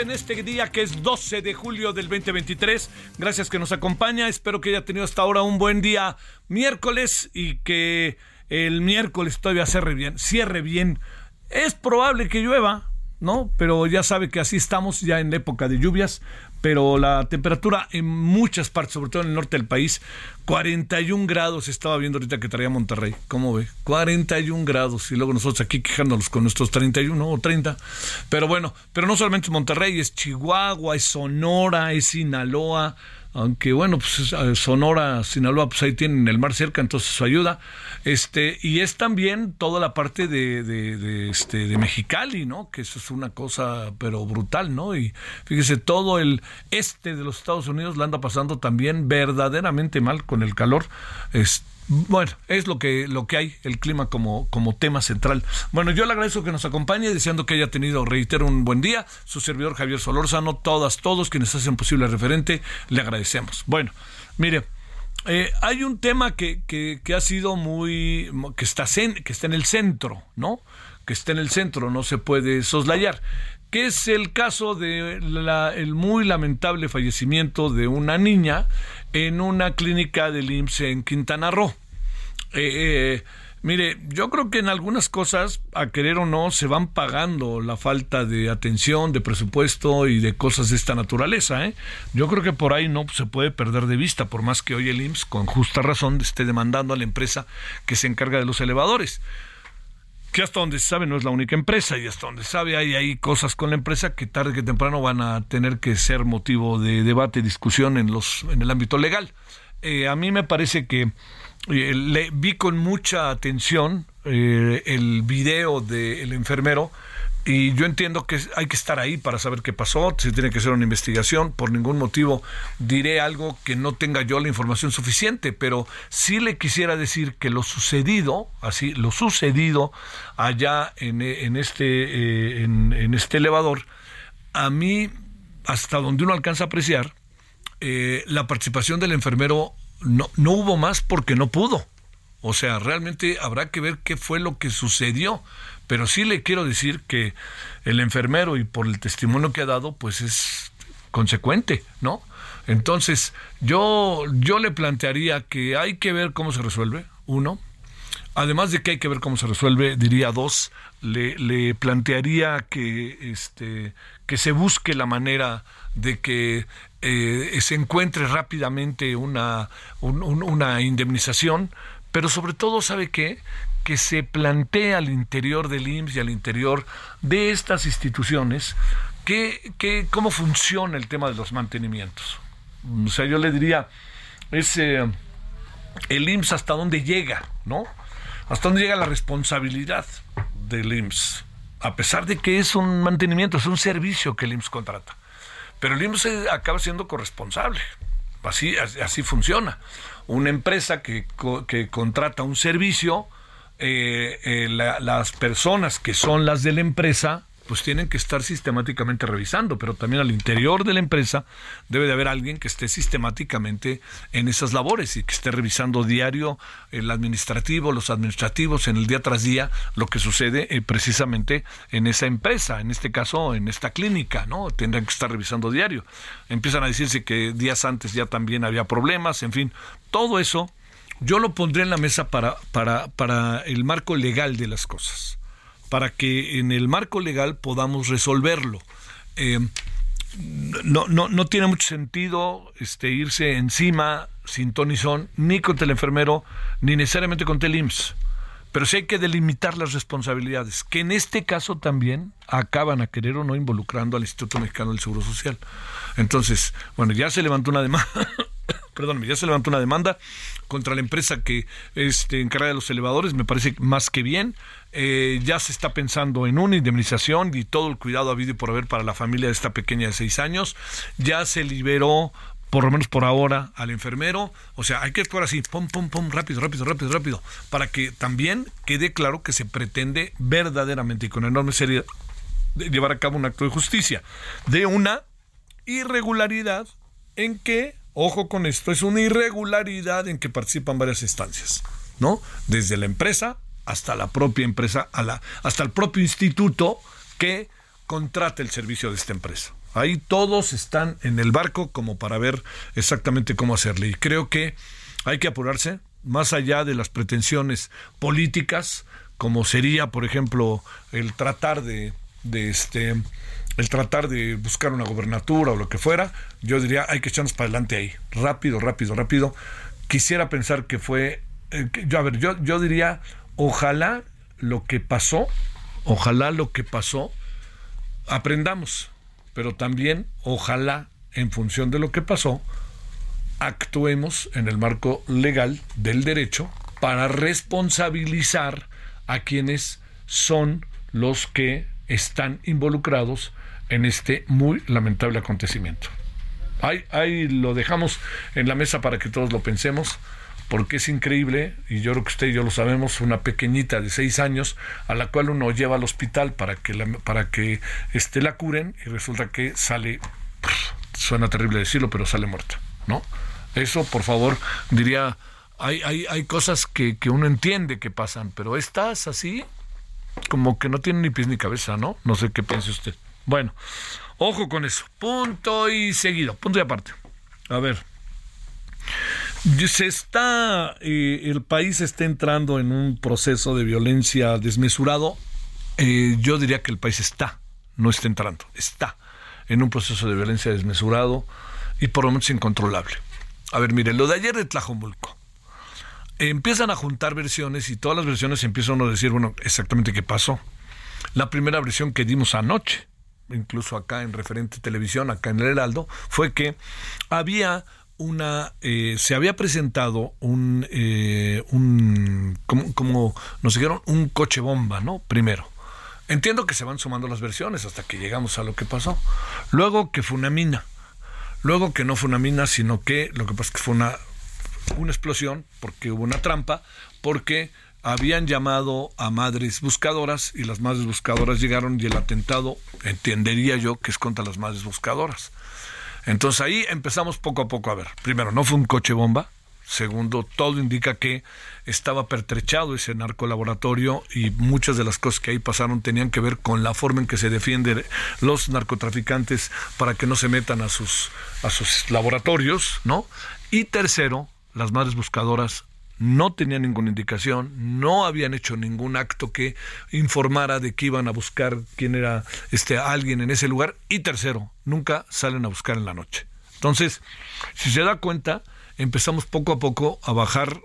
En este día que es 12 de julio del 2023. Gracias que nos acompaña, espero que haya tenido hasta ahora un buen día miércoles y que el miércoles todavía cierre bien. Cierre bien. Es probable que llueva, ¿no? Pero ya sabe que así estamos ya en época de lluvias, pero la temperatura en muchas partes, sobre todo en el norte del país, 41 grados estaba viendo ahorita que traía Monterrey. ¿Cómo ve? 41 grados y luego nosotros aquí quejándonos con nuestros 31 o 30. Pero bueno, pero no solamente Monterrey, es Chihuahua, es Sonora, es Sinaloa. Aunque bueno, pues eh, Sonora, Sinaloa, pues ahí tienen el mar cerca, entonces eso ayuda. Este, y es también toda la parte de, de, de, este, de Mexicali, ¿no? Que eso es una cosa, pero brutal, ¿no? Y fíjese, todo el este de los Estados Unidos la anda pasando también verdaderamente mal con el calor. Es, bueno, es lo que, lo que hay, el clima como, como tema central. Bueno, yo le agradezco que nos acompañe, deseando que haya tenido, reitero, un buen día. Su servidor Javier Solórzano, todas, todos quienes hacen posible referente, le agradecemos. Bueno, mire, eh, hay un tema que, que, que, ha sido muy, que está, que está en el centro, ¿no? Que está en el centro, no se puede soslayar que es el caso de la, el muy lamentable fallecimiento de una niña en una clínica del IMSS en Quintana Roo. Eh, eh, mire, yo creo que en algunas cosas, a querer o no, se van pagando la falta de atención, de presupuesto y de cosas de esta naturaleza. ¿eh? Yo creo que por ahí no se puede perder de vista, por más que hoy el IMSS, con justa razón, esté demandando a la empresa que se encarga de los elevadores que hasta donde se sabe no es la única empresa y hasta donde sabe hay, hay cosas con la empresa que tarde que temprano van a tener que ser motivo de debate, discusión en, los, en el ámbito legal. Eh, a mí me parece que eh, le, vi con mucha atención eh, el video del enfermero y yo entiendo que hay que estar ahí para saber qué pasó, se tiene que hacer una investigación, por ningún motivo diré algo que no tenga yo la información suficiente, pero sí le quisiera decir que lo sucedido, así, lo sucedido allá en, en este, eh, en, en, este elevador, a mí, hasta donde uno alcanza a apreciar, eh, la participación del enfermero no, no hubo más porque no pudo. O sea, realmente habrá que ver qué fue lo que sucedió pero sí le quiero decir que el enfermero y por el testimonio que ha dado pues es consecuente, ¿no? Entonces, yo yo le plantearía que hay que ver cómo se resuelve, uno, además de que hay que ver cómo se resuelve, diría dos, le, le plantearía que este que se busque la manera de que eh, se encuentre rápidamente una, un, un, una indemnización, pero sobre todo, ¿sabe qué? Que se plantea al interior del IMSS y al interior de estas instituciones que, que, cómo funciona el tema de los mantenimientos. O sea, yo le diría, es eh, el IMSS hasta dónde llega, ¿no? Hasta dónde llega la responsabilidad del IMSS, a pesar de que es un mantenimiento, es un servicio que el IMSS contrata. Pero el IMSS acaba siendo corresponsable. Así, así funciona. Una empresa que, que contrata un servicio, eh, eh, la, las personas que son las de la empresa, pues tienen que estar sistemáticamente revisando, pero también al interior de la empresa debe de haber alguien que esté sistemáticamente en esas labores y que esté revisando diario el administrativo, los administrativos en el día tras día lo que sucede eh, precisamente en esa empresa, en este caso en esta clínica, ¿no? Tendrán que estar revisando diario. Empiezan a decirse que días antes ya también había problemas, en fin, todo eso yo lo pondré en la mesa para, para, para el marco legal de las cosas, para que en el marco legal podamos resolverlo. Eh, no, no, no tiene mucho sentido este, irse encima sin ton son, ni contra el enfermero, ni necesariamente contra el IMSS. Pero sí hay que delimitar las responsabilidades, que en este caso también acaban a querer o no involucrando al Instituto Mexicano del Seguro Social. Entonces, bueno, ya se levantó una demanda, perdón, ya se levantó una demanda contra la empresa que este, encarga de los elevadores, me parece más que bien. Eh, ya se está pensando en una indemnización y todo el cuidado habido y por haber para la familia de esta pequeña de seis años. Ya se liberó por lo menos por ahora, al enfermero. O sea, hay que actuar así, pum, pum, pum, rápido, rápido, rápido, rápido, para que también quede claro que se pretende verdaderamente y con enorme seriedad llevar a cabo un acto de justicia de una irregularidad en que, ojo con esto, es una irregularidad en que participan varias instancias, ¿no? Desde la empresa hasta la propia empresa, hasta el propio instituto que contrata el servicio de esta empresa. Ahí todos están en el barco como para ver exactamente cómo hacerle. Y creo que hay que apurarse, más allá de las pretensiones políticas, como sería, por ejemplo, el tratar de, de este el tratar de buscar una gobernatura o lo que fuera, yo diría hay que echarnos para adelante ahí, rápido, rápido, rápido. Quisiera pensar que fue, eh, yo a ver, yo, yo diría, ojalá lo que pasó, ojalá lo que pasó, aprendamos pero también ojalá en función de lo que pasó, actuemos en el marco legal del derecho para responsabilizar a quienes son los que están involucrados en este muy lamentable acontecimiento. Ahí, ahí lo dejamos en la mesa para que todos lo pensemos porque es increíble, y yo creo que usted y yo lo sabemos, una pequeñita de seis años a la cual uno lleva al hospital para que la, para que este, la curen y resulta que sale, suena terrible decirlo, pero sale muerta, ¿no? Eso, por favor, diría, hay, hay, hay cosas que, que uno entiende que pasan, pero estas así, como que no tienen ni pies ni cabeza, ¿no? No sé qué piense usted. Bueno, ojo con eso. Punto y seguido, punto y aparte. A ver. Se está, eh, el país está entrando en un proceso de violencia desmesurado. Eh, yo diría que el país está, no está entrando, está en un proceso de violencia desmesurado y por lo menos incontrolable. A ver, mire, lo de ayer de Tlajomulco. empiezan a juntar versiones y todas las versiones empiezan a decir, bueno, exactamente qué pasó. La primera versión que dimos anoche, incluso acá en referente televisión, acá en el Heraldo, fue que había una eh, se había presentado un, eh, un como, nos dijeron un coche bomba no primero. Entiendo que se van sumando las versiones hasta que llegamos a lo que pasó. Luego que fue una mina. Luego que no fue una mina sino que lo que pasa es que fue una una explosión porque hubo una trampa porque habían llamado a madres buscadoras y las madres buscadoras llegaron y el atentado entendería yo que es contra las madres buscadoras entonces ahí empezamos poco a poco a ver. Primero, no fue un coche bomba. Segundo, todo indica que estaba pertrechado ese narcolaboratorio y muchas de las cosas que ahí pasaron tenían que ver con la forma en que se defienden los narcotraficantes para que no se metan a sus, a sus laboratorios, ¿no? Y tercero, las madres buscadoras no tenían ninguna indicación, no habían hecho ningún acto que informara de que iban a buscar quién era este alguien en ese lugar y tercero, nunca salen a buscar en la noche. Entonces, si se da cuenta, empezamos poco a poco a bajar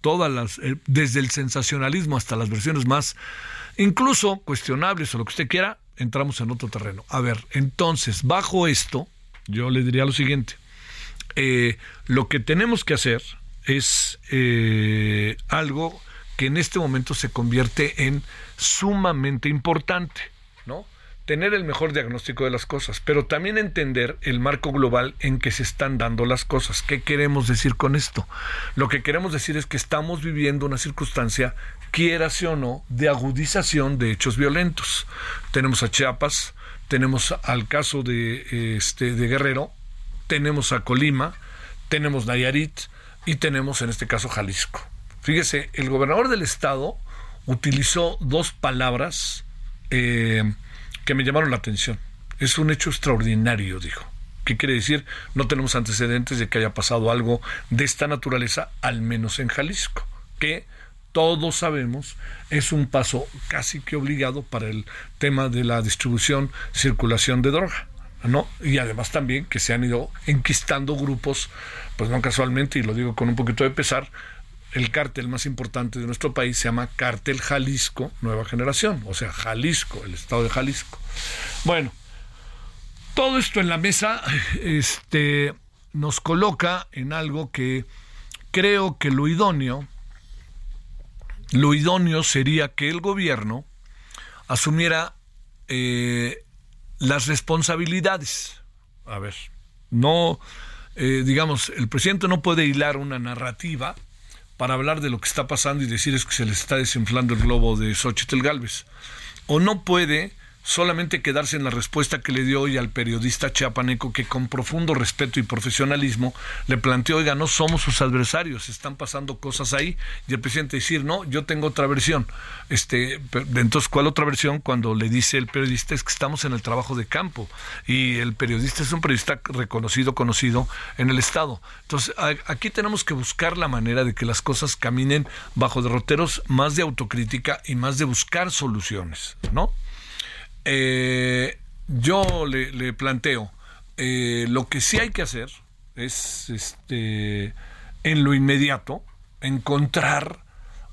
todas las eh, desde el sensacionalismo hasta las versiones más incluso cuestionables o lo que usted quiera, entramos en otro terreno. A ver, entonces, bajo esto, yo le diría lo siguiente. Eh, lo que tenemos que hacer es eh, algo que en este momento se convierte en sumamente importante, ¿no? tener el mejor diagnóstico de las cosas, pero también entender el marco global en que se están dando las cosas. ¿Qué queremos decir con esto? Lo que queremos decir es que estamos viviendo una circunstancia, quiera o no, de agudización de hechos violentos. Tenemos a Chiapas, tenemos al caso de, este, de Guerrero, tenemos a Colima, tenemos Nayarit y tenemos en este caso Jalisco. Fíjese, el gobernador del estado utilizó dos palabras eh, que me llamaron la atención. Es un hecho extraordinario, dijo. ¿Qué quiere decir? No tenemos antecedentes de que haya pasado algo de esta naturaleza, al menos en Jalisco, que todos sabemos es un paso casi que obligado para el tema de la distribución, circulación de droga. ¿no? Y además también que se han ido enquistando grupos, pues no casualmente, y lo digo con un poquito de pesar, el cártel más importante de nuestro país se llama Cártel Jalisco Nueva Generación, o sea, Jalisco, el estado de Jalisco. Bueno, todo esto en la mesa este, nos coloca en algo que creo que lo idóneo, lo idóneo sería que el gobierno asumiera eh, las responsabilidades. A ver, no, eh, digamos, el presidente no puede hilar una narrativa para hablar de lo que está pasando y decir es que se le está desinflando el globo de Xochitl Galvez. O no puede solamente quedarse en la respuesta que le dio hoy al periodista chiapaneco que con profundo respeto y profesionalismo le planteó, oiga, no somos sus adversarios, están pasando cosas ahí, y el presidente decir, no, yo tengo otra versión. Este, entonces, ¿cuál otra versión? Cuando le dice el periodista es que estamos en el trabajo de campo, y el periodista es un periodista reconocido, conocido en el Estado. Entonces, aquí tenemos que buscar la manera de que las cosas caminen bajo derroteros más de autocrítica y más de buscar soluciones, ¿no? Eh, yo le, planteo, eh, lo que sí hay que hacer es, este, en lo inmediato, encontrar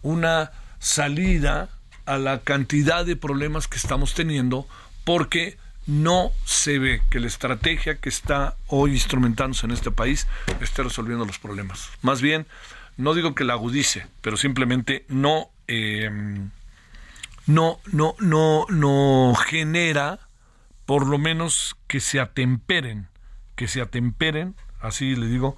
una salida a la cantidad de problemas que estamos teniendo, porque no se ve que la estrategia que está hoy instrumentándose en este país esté resolviendo los problemas. Más bien, no digo que la agudice, pero simplemente no eh, no, no, no, no genera por lo menos que se atemperen, que se atemperen, así le digo,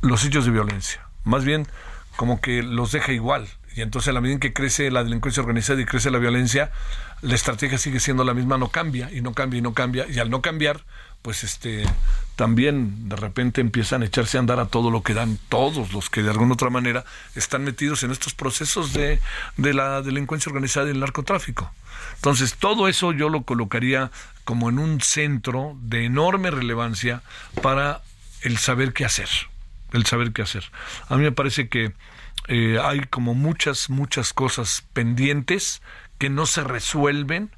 los hechos de violencia. Más bien como que los deja igual. Y entonces a la medida en que crece la delincuencia organizada y crece la violencia, la estrategia sigue siendo la misma, no cambia y no cambia y no cambia. Y al no cambiar, pues este también de repente empiezan a echarse a andar a todo lo que dan todos los que de alguna otra manera están metidos en estos procesos de, de la delincuencia organizada y el narcotráfico. Entonces, todo eso yo lo colocaría como en un centro de enorme relevancia para el saber qué hacer, el saber qué hacer. A mí me parece que eh, hay como muchas, muchas cosas pendientes que no se resuelven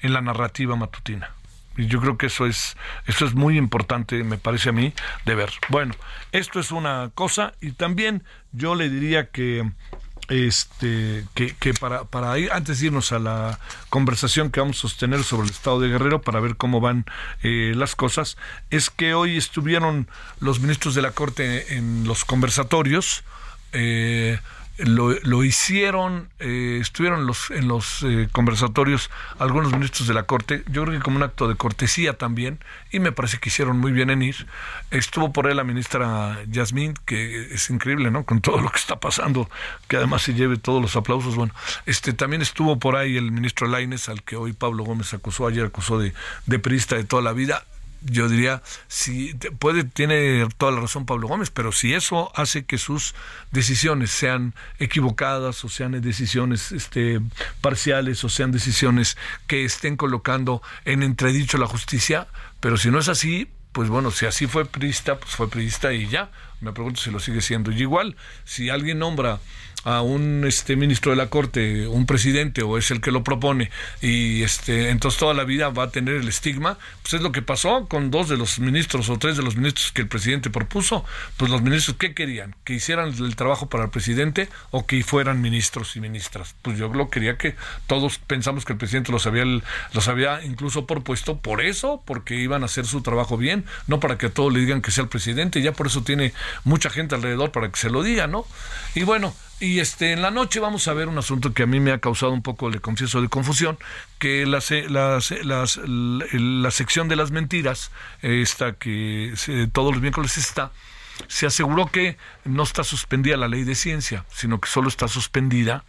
en la narrativa matutina. Y yo creo que eso es, eso es muy importante, me parece a mí, de ver. Bueno, esto es una cosa y también yo le diría que este que, que para, para ir, antes de irnos a la conversación que vamos a sostener sobre el estado de Guerrero para ver cómo van eh, las cosas, es que hoy estuvieron los ministros de la Corte en los conversatorios. Eh, lo, lo hicieron, eh, estuvieron los, en los eh, conversatorios algunos ministros de la Corte, yo creo que como un acto de cortesía también, y me parece que hicieron muy bien en ir. Estuvo por ahí la ministra Yasmín, que es increíble, ¿no? Con todo lo que está pasando, que además se lleve todos los aplausos. Bueno, este también estuvo por ahí el ministro Laines, al que hoy Pablo Gómez acusó, ayer acusó de, de perista de toda la vida yo diría, si puede, tiene toda la razón Pablo Gómez, pero si eso hace que sus decisiones sean equivocadas o sean decisiones este, parciales o sean decisiones que estén colocando en entredicho la justicia, pero si no es así, pues bueno, si así fue priista, pues fue priista y ya. Me pregunto si lo sigue siendo. Y igual, si alguien nombra a un este ministro de la corte, un presidente o es el que lo propone y este entonces toda la vida va a tener el estigma, pues es lo que pasó con dos de los ministros o tres de los ministros que el presidente propuso, pues los ministros qué querían, que hicieran el trabajo para el presidente o que fueran ministros y ministras. Pues yo lo quería que todos pensamos que el presidente los había los había incluso propuesto por eso, porque iban a hacer su trabajo bien, no para que a todos le digan que sea el presidente, ya por eso tiene mucha gente alrededor para que se lo diga, ¿no? Y bueno, y este, en la noche vamos a ver un asunto que a mí me ha causado un poco, le confieso, de confusión, que la, la, la sección de las mentiras, esta que todos los miércoles está, se aseguró que no está suspendida la ley de ciencia, sino que solo está suspendida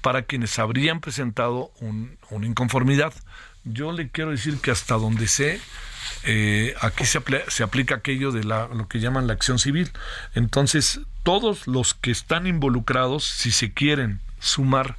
para quienes habrían presentado una inconformidad. Yo le quiero decir que hasta donde sé, eh, aquí se, se, aplica aquello de la, lo que llaman la acción civil. Entonces, todos los que están involucrados, si se quieren sumar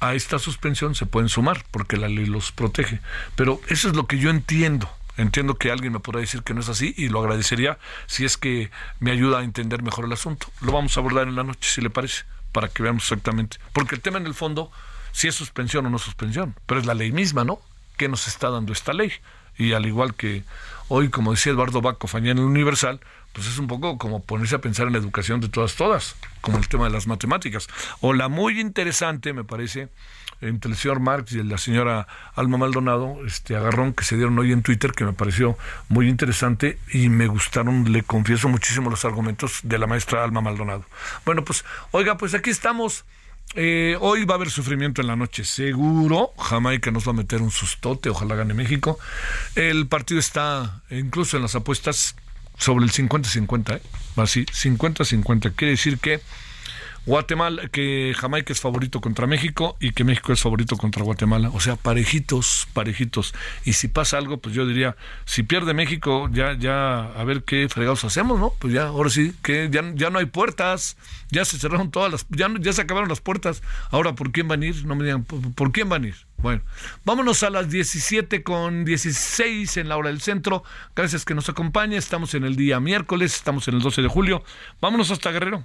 a esta suspensión, se pueden sumar, porque la ley los protege. Pero eso es lo que yo entiendo. Entiendo que alguien me podrá decir que no es así y lo agradecería si es que me ayuda a entender mejor el asunto. Lo vamos a abordar en la noche, si le parece, para que veamos exactamente. Porque el tema en el fondo, si es suspensión o no suspensión, pero es la ley misma, ¿no? ¿Qué nos está dando esta ley? Y al igual que hoy, como decía Eduardo Baco en el Universal, pues es un poco como ponerse a pensar en la educación de todas, todas, como el tema de las matemáticas. O la muy interesante, me parece, entre el señor Marx y la señora Alma Maldonado, este agarrón que se dieron hoy en Twitter, que me pareció muy interesante y me gustaron, le confieso muchísimo los argumentos de la maestra Alma Maldonado. Bueno, pues, oiga, pues aquí estamos. Eh, hoy va a haber sufrimiento en la noche, seguro. Jamaica nos va a meter un sustote, ojalá gane México. El partido está, incluso en las apuestas, sobre el 50-50, ¿eh? así, 50-50. Quiere decir que Guatemala, que Jamaica es favorito contra México y que México es favorito contra Guatemala. O sea, parejitos, parejitos. Y si pasa algo, pues yo diría, si pierde México, ya, ya, a ver qué fregados hacemos, ¿no? Pues ya, ahora sí, que ya, ya no hay puertas, ya se cerraron todas las, ya, ya se acabaron las puertas. Ahora, ¿por quién van a ir? No me digan, ¿por, quién van a ir? Bueno, vámonos a las 17 con 16 en la hora del centro. Gracias que nos acompañe. Estamos en el día miércoles, estamos en el 12 de julio. Vámonos hasta Guerrero.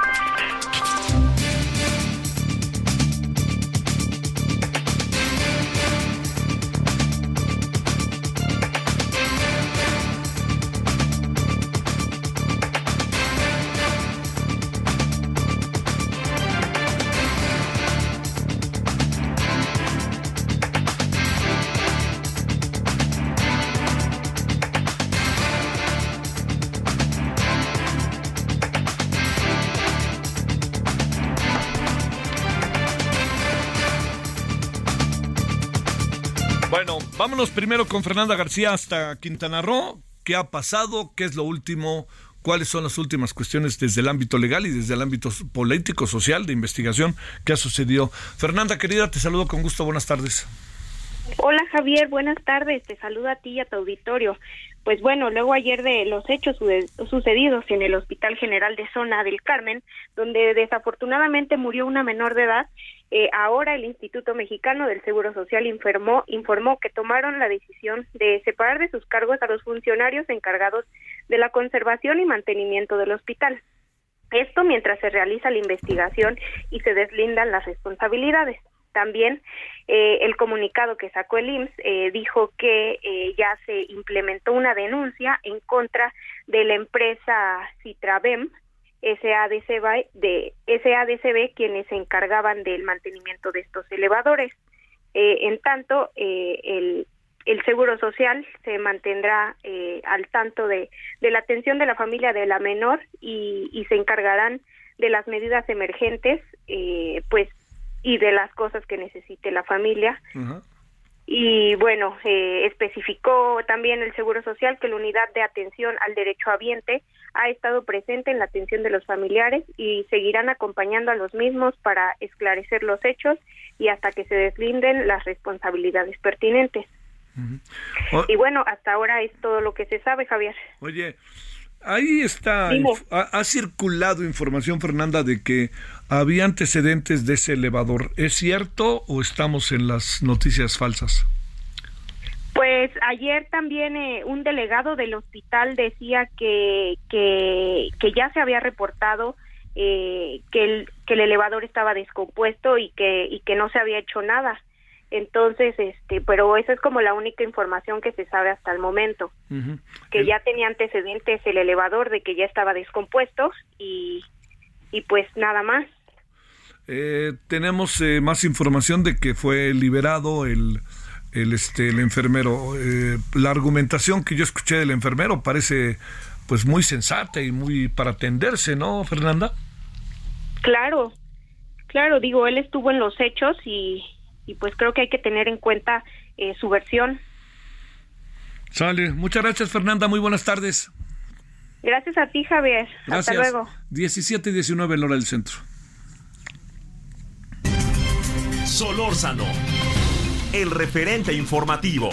Primero con Fernanda García hasta Quintana Roo. ¿Qué ha pasado? ¿Qué es lo último? ¿Cuáles son las últimas cuestiones desde el ámbito legal y desde el ámbito político, social, de investigación que ha sucedido? Fernanda, querida, te saludo con gusto. Buenas tardes. Hola Javier, buenas tardes. Te saludo a ti y a tu auditorio. Pues bueno, luego ayer de los hechos sucedidos en el Hospital General de Zona del Carmen, donde desafortunadamente murió una menor de edad, eh, ahora el Instituto Mexicano del Seguro Social informó, informó que tomaron la decisión de separar de sus cargos a los funcionarios encargados de la conservación y mantenimiento del hospital. Esto mientras se realiza la investigación y se deslindan las responsabilidades. También eh, el comunicado que sacó el IMSS eh, dijo que eh, ya se implementó una denuncia en contra de la empresa Citravem SADCB, de SADCB quienes se encargaban del mantenimiento de estos elevadores. en tanto, el, el Seguro Social se mantendrá al tanto de, de la atención de la familia de la menor y, y se encargarán de las medidas emergentes, pues y de las cosas que necesite la familia. Y bueno, eh, especificó también el Seguro Social que la unidad de atención al derecho habiente ha estado presente en la atención de los familiares y seguirán acompañando a los mismos para esclarecer los hechos y hasta que se deslinden las responsabilidades pertinentes. Y bueno, hasta ahora es todo lo que se sabe, Javier. Oye, Ahí está, ha, circulado información, Fernanda, de que había antecedentes de ese elevador. ¿Es cierto o estamos en las noticias falsas? Pues ayer también eh, un delegado del hospital decía que, que, ya se había reportado eh, que, el, que el elevador estaba descompuesto y que, y que no se había hecho nada. Entonces, este, pero esa es como la única información que se sabe hasta el momento, que ya tenía antecedentes el elevador de que ya estaba descompuesto y, y pues nada más. Eh, tenemos eh, más información de que fue liberado el, el, este, el enfermero. Eh, la argumentación que yo escuché del enfermero parece pues muy sensata y muy para atenderse, ¿no, Fernanda? Claro, claro, digo, él estuvo en los hechos y, y pues creo que hay que tener en cuenta eh, su versión. Sale, muchas gracias Fernanda, muy buenas tardes. Gracias a ti, Javier. Gracias. Hasta luego. 17 y 19 en hora del centro. Solórzano, el referente informativo.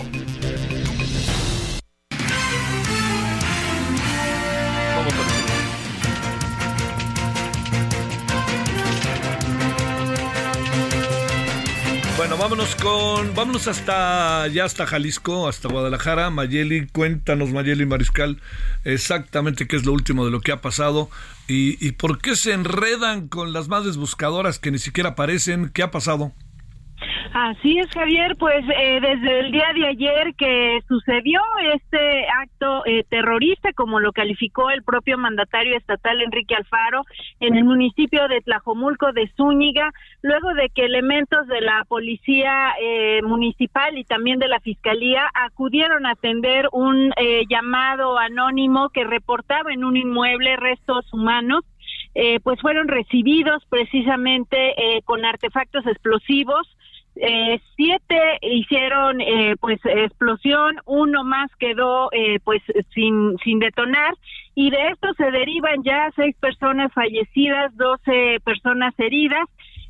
Bueno, vámonos con, vámonos hasta ya hasta Jalisco, hasta Guadalajara. Mayeli, cuéntanos, Mayeli Mariscal, exactamente qué es lo último de lo que ha pasado y, por qué se enredan con las madres buscadoras que ni siquiera aparecen. ¿Qué ha pasado? Así es, Javier, pues eh, desde el día de ayer que sucedió este acto eh, terrorista, como lo calificó el propio mandatario estatal Enrique Alfaro, en el municipio de Tlajomulco de Zúñiga, luego de que elementos de la policía eh, municipal y también de la fiscalía acudieron a atender un llamado anónimo que reportaba en un inmueble restos humanos. pues fueron recibidos precisamente con artefactos explosivos eh, siete hicieron eh, pues explosión, uno más quedó eh, pues sin sin detonar y de esto se derivan ya seis personas fallecidas, doce personas heridas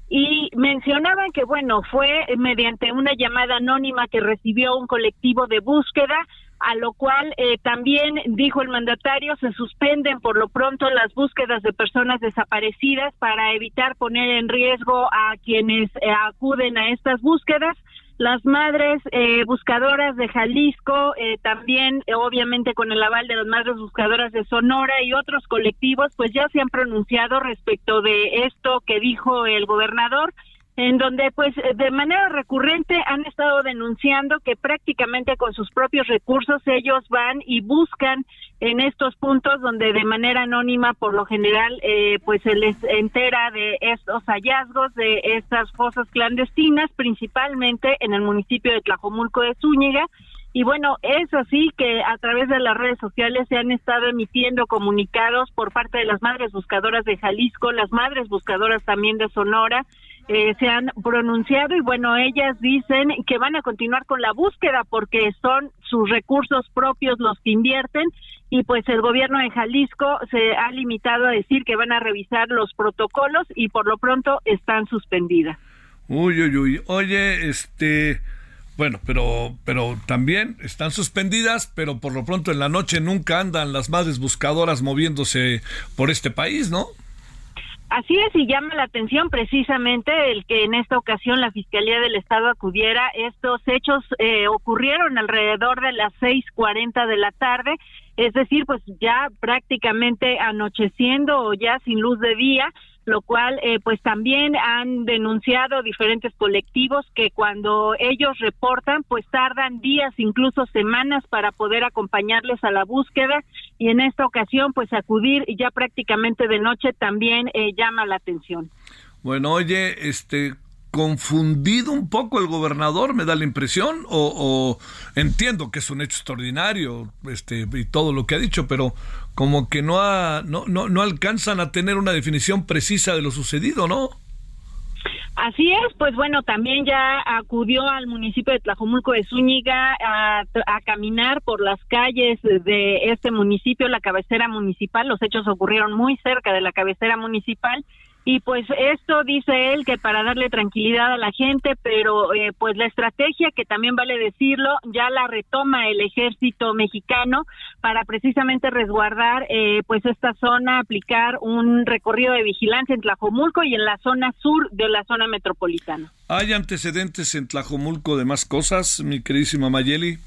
y mencionaban que bueno fue mediante una llamada anónima que recibió un colectivo de búsqueda a lo cual eh, también dijo el mandatario se suspenden por lo pronto las búsquedas de personas desaparecidas para evitar poner en riesgo a quienes eh, acuden a estas búsquedas. Las madres eh, buscadoras de Jalisco, también obviamente con el aval de las madres buscadoras de Sonora y otros colectivos, pues ya se han pronunciado respecto de esto que dijo el gobernador en donde pues de manera recurrente han estado denunciando que prácticamente con sus propios recursos ellos van y buscan en estos puntos donde de manera anónima por lo general eh, pues se les entera de estos hallazgos de estas fosas clandestinas principalmente en el municipio de Tlajomulco de Zúñiga. Y bueno, es así que a través de las redes sociales se han estado emitiendo comunicados por parte de las madres buscadoras de Jalisco, las madres buscadoras también de Sonora, eh, se han pronunciado y bueno, ellas dicen que van a continuar con la búsqueda porque son sus recursos propios los que invierten y pues el gobierno de Jalisco se ha limitado a decir que van a revisar los protocolos y por lo pronto están suspendidas. Uy, uy, uy. Oye, este, bueno, pero, pero también están suspendidas, pero por lo pronto en la noche nunca andan las madres buscadoras moviéndose por este país, ¿no? Así es, y llama la atención precisamente el que en esta ocasión la Fiscalía del Estado acudiera. Estos hechos eh, ocurrieron alrededor de las seis cuarenta de la tarde, es decir, pues ya prácticamente anocheciendo o ya sin luz de día lo cual eh, pues también han denunciado diferentes colectivos que cuando ellos reportan pues tardan días, incluso semanas para poder acompañarles a la búsqueda y en esta ocasión pues acudir ya prácticamente de noche también eh, llama la atención. Bueno, oye, este, confundido un poco el gobernador, me da la impresión, o, entiendo que es un hecho extraordinario este, y todo lo que ha dicho, pero como que no, ha, no, no, no alcanzan a tener una definición precisa de lo sucedido, ¿no? Así es, pues bueno, también ya acudió al municipio de Tlajomulco de Zúñiga a, a, caminar por las calles de este municipio, la cabecera municipal. Los hechos ocurrieron muy cerca de la cabecera municipal y pues esto dice él que para darle tranquilidad a la gente, pero eh, pues la estrategia que también vale decirlo ya la retoma el ejército mexicano para precisamente resguardar eh, pues esta zona, aplicar un recorrido de vigilancia en Tlajomulco y en la zona sur de la zona metropolitana. ¿Hay antecedentes en Tlajomulco de más cosas, mi queridísima Mayeli?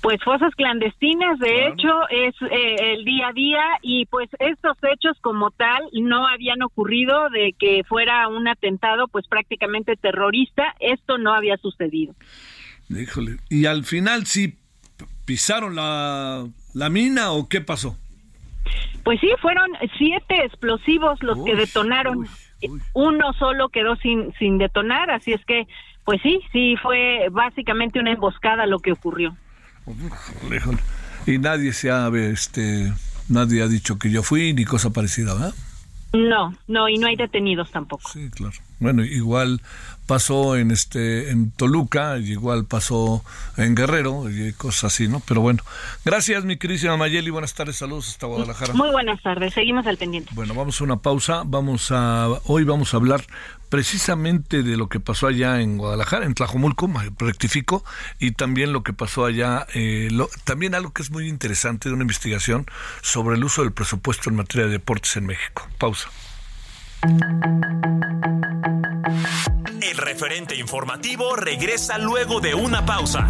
Pues fosas clandestinas, de hecho, es eh, el día a día y pues estos hechos como tal no habían ocurrido de que fuera un atentado pues prácticamente terrorista, esto no había sucedido. Híjole, y al final sí pisaron la, la mina o qué pasó? Pues sí, fueron siete explosivos los que detonaron. Uno solo quedó sin, sin detonar, así es que, pues sí, sí fue básicamente una emboscada lo que ocurrió. Y nadie se ha este, nadie ha dicho que yo fui ni cosa parecida, ¿verdad? No, no, y no hay detenidos tampoco. Sí, claro. Bueno, igual pasó en este en Toluca, igual pasó en Guerrero y cosas así, ¿no? Pero bueno, gracias mi queridísima Mayeli, buenas tardes, saludos hasta Guadalajara. Muy buenas tardes, seguimos al pendiente. Bueno, vamos a una pausa, vamos a hoy vamos a hablar precisamente de lo que pasó allá en Guadalajara, en Tlajomulco, rectifico, y también lo que pasó allá, eh, también algo que es muy interesante de una investigación sobre el uso del presupuesto en materia de deportes en México. Pausa. El referente informativo regresa luego de una pausa.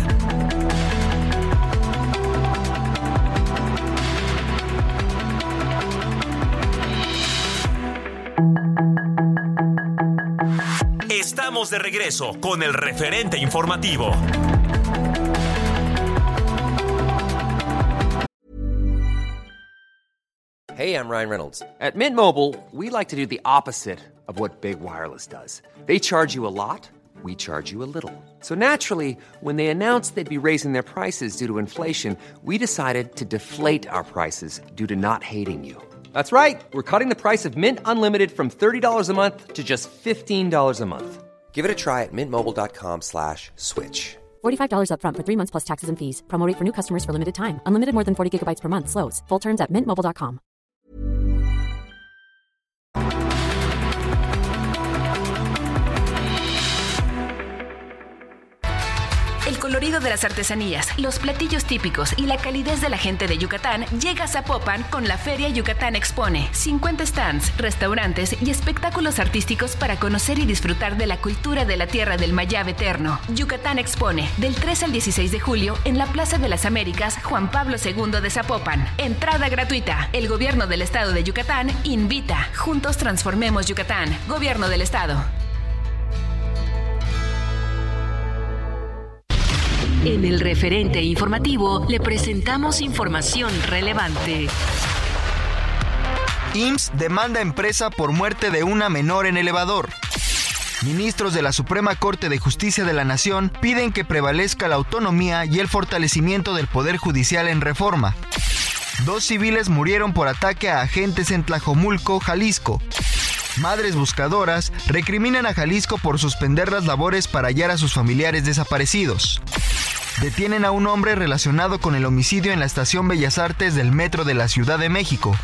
Estamos de regreso con el referente informativo. Hey, I'm Ryan Reynolds. At Mint Mobile, we like to do the opposite of what Big Wireless does. They charge you a lot, we charge you a little. So naturally, when they announced they'd be raising their prices due to inflation, we decided to deflate our prices due to not hating you. That's right. We're cutting the price of Mint Unlimited from $30 a month to just $15 a month. Give it a try at mintmobile.com slash switch. $45 upfront for three months plus taxes and fees. Promote for new customers for limited time. Unlimited more than 40 gigabytes per month. Slows. Full terms at mintmobile.com. colorido de las artesanías, los platillos típicos y la calidez de la gente de Yucatán llega a Zapopan con la Feria Yucatán Expone. 50 stands, restaurantes y espectáculos artísticos para conocer y disfrutar de la cultura de la tierra del Mayab eterno. Yucatán Expone, del 3 al 16 de julio en la Plaza de las Américas Juan Pablo II de Zapopan. Entrada gratuita. El gobierno del estado de Yucatán invita. Juntos transformemos Yucatán. Gobierno del estado. En el referente informativo le presentamos información relevante. IMSS demanda empresa por muerte de una menor en elevador. Ministros de la Suprema Corte de Justicia de la Nación piden que prevalezca la autonomía y el fortalecimiento del Poder Judicial en reforma. Dos civiles murieron por ataque a agentes en Tlajomulco, Jalisco. Madres buscadoras recriminan a Jalisco por suspender las labores para hallar a sus familiares desaparecidos. Detienen a un hombre relacionado con el homicidio en la estación Bellas Artes del Metro de la Ciudad de México.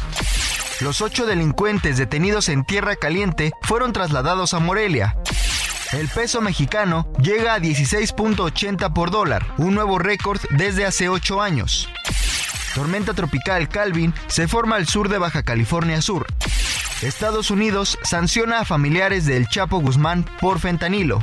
Los ocho delincuentes detenidos en Tierra Caliente fueron trasladados a Morelia. El peso mexicano llega a 16.80 por dólar, un nuevo récord desde hace ocho años. Tormenta tropical Calvin se forma al sur de Baja California Sur. Estados Unidos sanciona a familiares del Chapo Guzmán por fentanilo.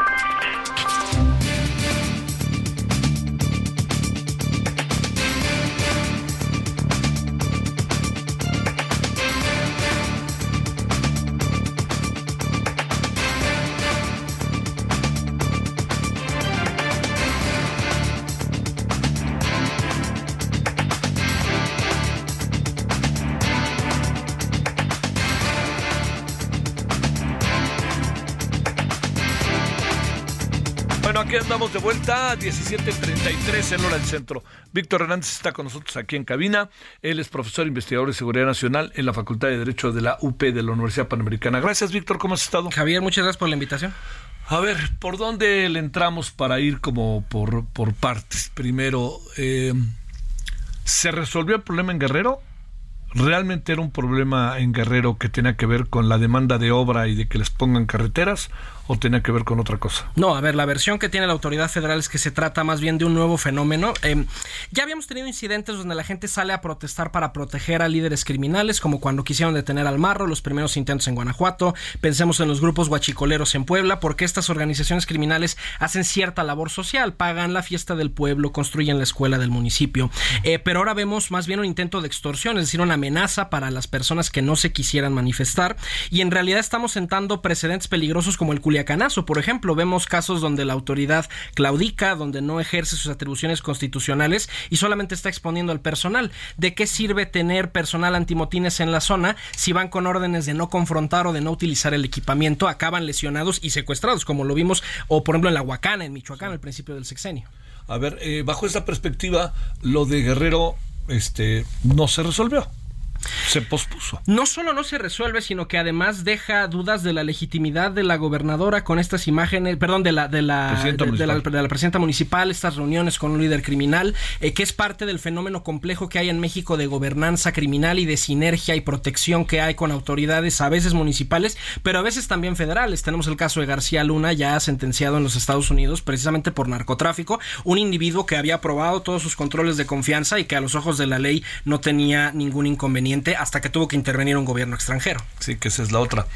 De vuelta, 17.33 en hora del centro. Víctor Hernández está con nosotros aquí en cabina. Él es profesor investigador de seguridad nacional en la Facultad de Derecho de la UP de la Universidad Panamericana. Gracias, Víctor, ¿cómo has estado? Javier, muchas gracias por la invitación. A ver, ¿por dónde le entramos para ir como por, por partes? Primero, eh, ¿se resolvió el problema en Guerrero? ¿Realmente era un problema en Guerrero que tenía que ver con la demanda de obra y de que les pongan carreteras? O tiene que ver con otra cosa? No, a ver, la versión que tiene la autoridad federal es que se trata más bien de un nuevo fenómeno. Eh, ya habíamos tenido incidentes donde la gente sale a protestar para proteger a líderes criminales, como cuando quisieron detener al Marro, los primeros intentos en Guanajuato. Pensemos en los grupos guachicoleros en Puebla, porque estas organizaciones criminales hacen cierta labor social, pagan la fiesta del pueblo, construyen la escuela del municipio. Eh, pero ahora vemos más bien un intento de extorsión, es decir, una amenaza para las personas que no se quisieran manifestar y en realidad estamos sentando precedentes peligrosos como el culiacanazo, por ejemplo, vemos casos donde la autoridad claudica, donde no ejerce sus atribuciones constitucionales y solamente está exponiendo al personal. ¿De qué sirve tener personal antimotines en la zona si van con órdenes de no confrontar o de no utilizar el equipamiento, acaban lesionados y secuestrados, como lo vimos, o por ejemplo en la Huacana, en Michoacán, al principio del sexenio? A ver, eh, bajo esa perspectiva, lo de Guerrero este, no se resolvió se pospuso. No solo no se resuelve, sino que además deja dudas de la legitimidad de la gobernadora con estas imágenes, perdón, de la de la, presidenta, de, la, presidenta municipal, estas reuniones con un líder criminal, eh, que es parte del fenómeno complejo que hay en México de gobernanza criminal y de sinergia y protección que hay con autoridades a veces municipales, pero a veces también federales. Tenemos el caso de García Luna, ya sentenciado en los Estados Unidos precisamente por narcotráfico, un individuo que había aprobado todos sus controles de confianza y que a los ojos de la ley no tenía ningún inconveniente hasta que tuvo que intervenir un gobierno extranjero. Sí, que esa es la otra.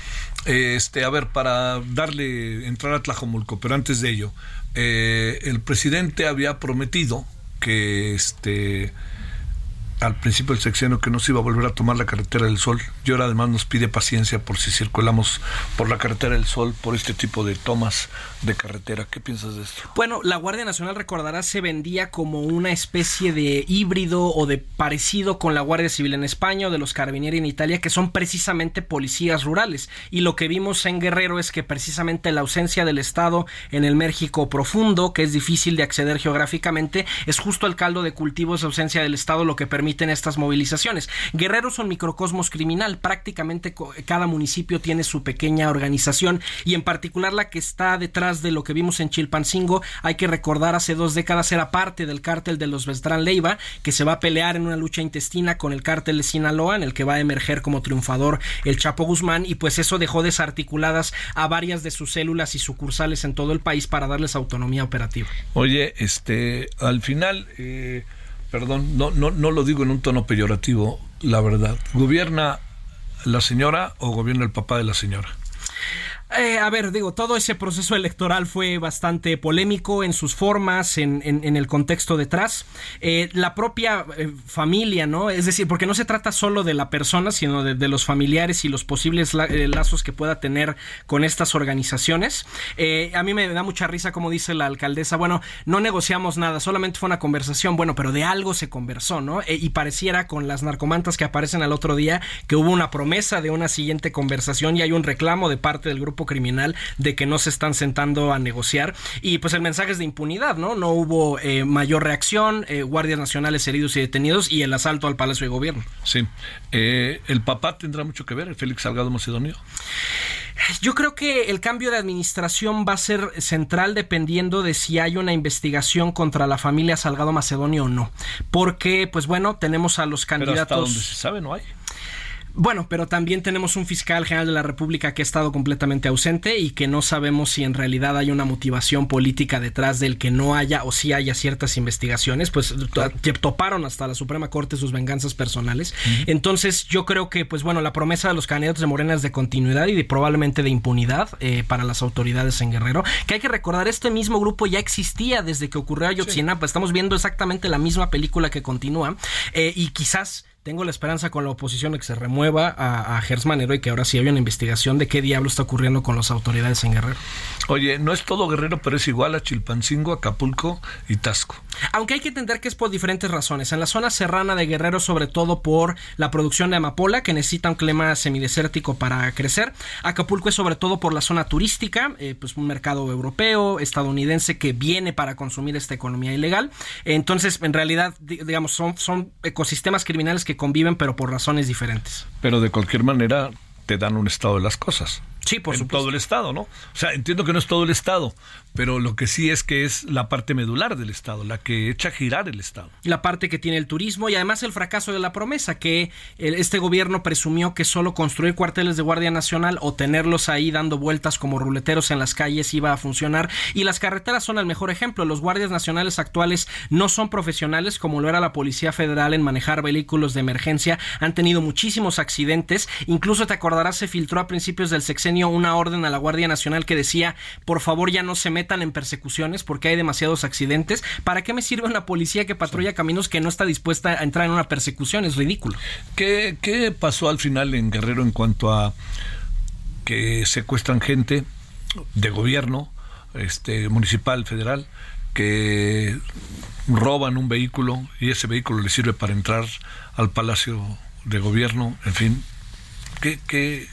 Este, a ver, para darle entrar a Tlajomulco, pero antes de ello, eh, el presidente había prometido que este al principio del sexenio que no se iba a volver a tomar la carretera del Sol y ahora además nos pide paciencia por si circulamos por la carretera del Sol por este tipo de tomas de carretera. ¿Qué piensas de esto? Bueno, la Guardia Nacional, recordará, se vendía como una especie de híbrido o de parecido con la Guardia Civil en España o de los Carabinieri en Italia, que son precisamente policías rurales. Y lo que vimos en Guerrero es que precisamente la ausencia del Estado en el México profundo, que es difícil de acceder geográficamente, es justo el caldo de cultivo esa ausencia del Estado lo que permite permiten estas movilizaciones. Guerrero es un microcosmos criminal, prácticamente cada municipio tiene su pequeña organización y en particular la que está detrás de lo que vimos en Chilpancingo, hay que recordar hace dos décadas era parte del cártel de los Beltrán Leiva, que se va a pelear en una lucha intestina con el cártel de Sinaloa, en el que va a emerger como triunfador el Chapo Guzmán y pues eso dejó desarticuladas a varias de sus células y sucursales en todo el país para darles autonomía operativa. Oye, este, al final eh, perdón, no, no, no lo digo en un tono peyorativo, la verdad. ¿Gobierna la señora o gobierna el papá de la señora? Eh, a ver, digo, todo ese proceso electoral fue bastante polémico en sus formas, en, el contexto detrás. Eh, la propia eh, familia, ¿no? Es decir, porque no se trata solo de la persona, sino de, los familiares y los posibles lazos que pueda tener con estas organizaciones. a mí me da mucha risa, como dice la alcaldesa, bueno, no negociamos nada, solamente fue una conversación, bueno, pero de algo se conversó, ¿no? y pareciera con las narcomantas que aparecen al otro día que hubo una promesa de una siguiente conversación y hay un reclamo de parte del grupo criminal de que no se están sentando a negociar y pues el mensaje es de impunidad, ¿no? No hubo eh, mayor reacción, eh, guardias nacionales heridos y detenidos y el asalto al Palacio de Gobierno. Sí. Eh, ¿El papá tendrá mucho que ver, el Félix Salgado Macedonio? Yo creo que el cambio de administración va a ser central dependiendo de si hay una investigación contra la familia Salgado Macedonio o no. Porque, pues bueno, tenemos a los candidatos. Pero hasta donde se sabe no hay. Bueno, pero también tenemos un fiscal general de la República que ha estado completamente ausente y que no sabemos si en realidad hay una motivación política detrás del que no haya o si haya ciertas investigaciones, pues toparon hasta la Suprema Corte sus venganzas personales. Entonces yo creo que, pues bueno, la promesa de los candidatos de Morena es de continuidad y de, probablemente de impunidad eh, para las autoridades en Guerrero, que hay que recordar, este mismo grupo ya existía desde que ocurrió Ayotzinapa, estamos viendo exactamente la misma película que continúa eh, y quizás tengo la esperanza con la oposición de que se remueva a, a Gers Manero y que ahora sí haya una investigación de qué diablo está ocurriendo con las autoridades en Guerrero. Oye, no es todo Guerrero, pero es igual a Chilpancingo, Acapulco y Tasco. Aunque hay que entender que es por diferentes razones. En la zona serrana de Guerrero, sobre todo por la producción de amapola, que necesita un clima semidesértico para crecer. Acapulco es sobre todo por la zona turística, eh, pues un mercado europeo, estadounidense que viene para consumir esta economía ilegal. Entonces, en realidad, digamos, son, son ecosistemas criminales que conviven, pero por razones diferentes. Pero de cualquier manera te dan un estado de las cosas. Sí, por en todo el Estado, ¿no? O sea, entiendo que no es todo el Estado, pero lo que sí es que es la parte medular del Estado, la que echa a girar el Estado. La parte que tiene el turismo y además el fracaso de la promesa, que este gobierno presumió que solo construir cuarteles de Guardia Nacional o tenerlos ahí dando vueltas como ruleteros en las calles iba a funcionar. Y las carreteras son el mejor ejemplo. Los guardias nacionales actuales no son profesionales como lo era la Policía Federal en manejar vehículos de emergencia. Han tenido muchísimos accidentes. Incluso te acordarás, se filtró a principios del sexenio sexenio una orden a la Guardia Nacional que decía, por favor ya no se metan en persecuciones porque hay demasiados accidentes. ¿Para qué me sirve una policía que patrulla caminos que no está dispuesta a entrar en una persecución? Es ridículo. ¿Qué, qué pasó al final en Guerrero en cuanto a que secuestran gente de gobierno, este municipal, federal, que roban un vehículo y ese vehículo le sirve para entrar al palacio de gobierno, en fin, ¿qué, qué,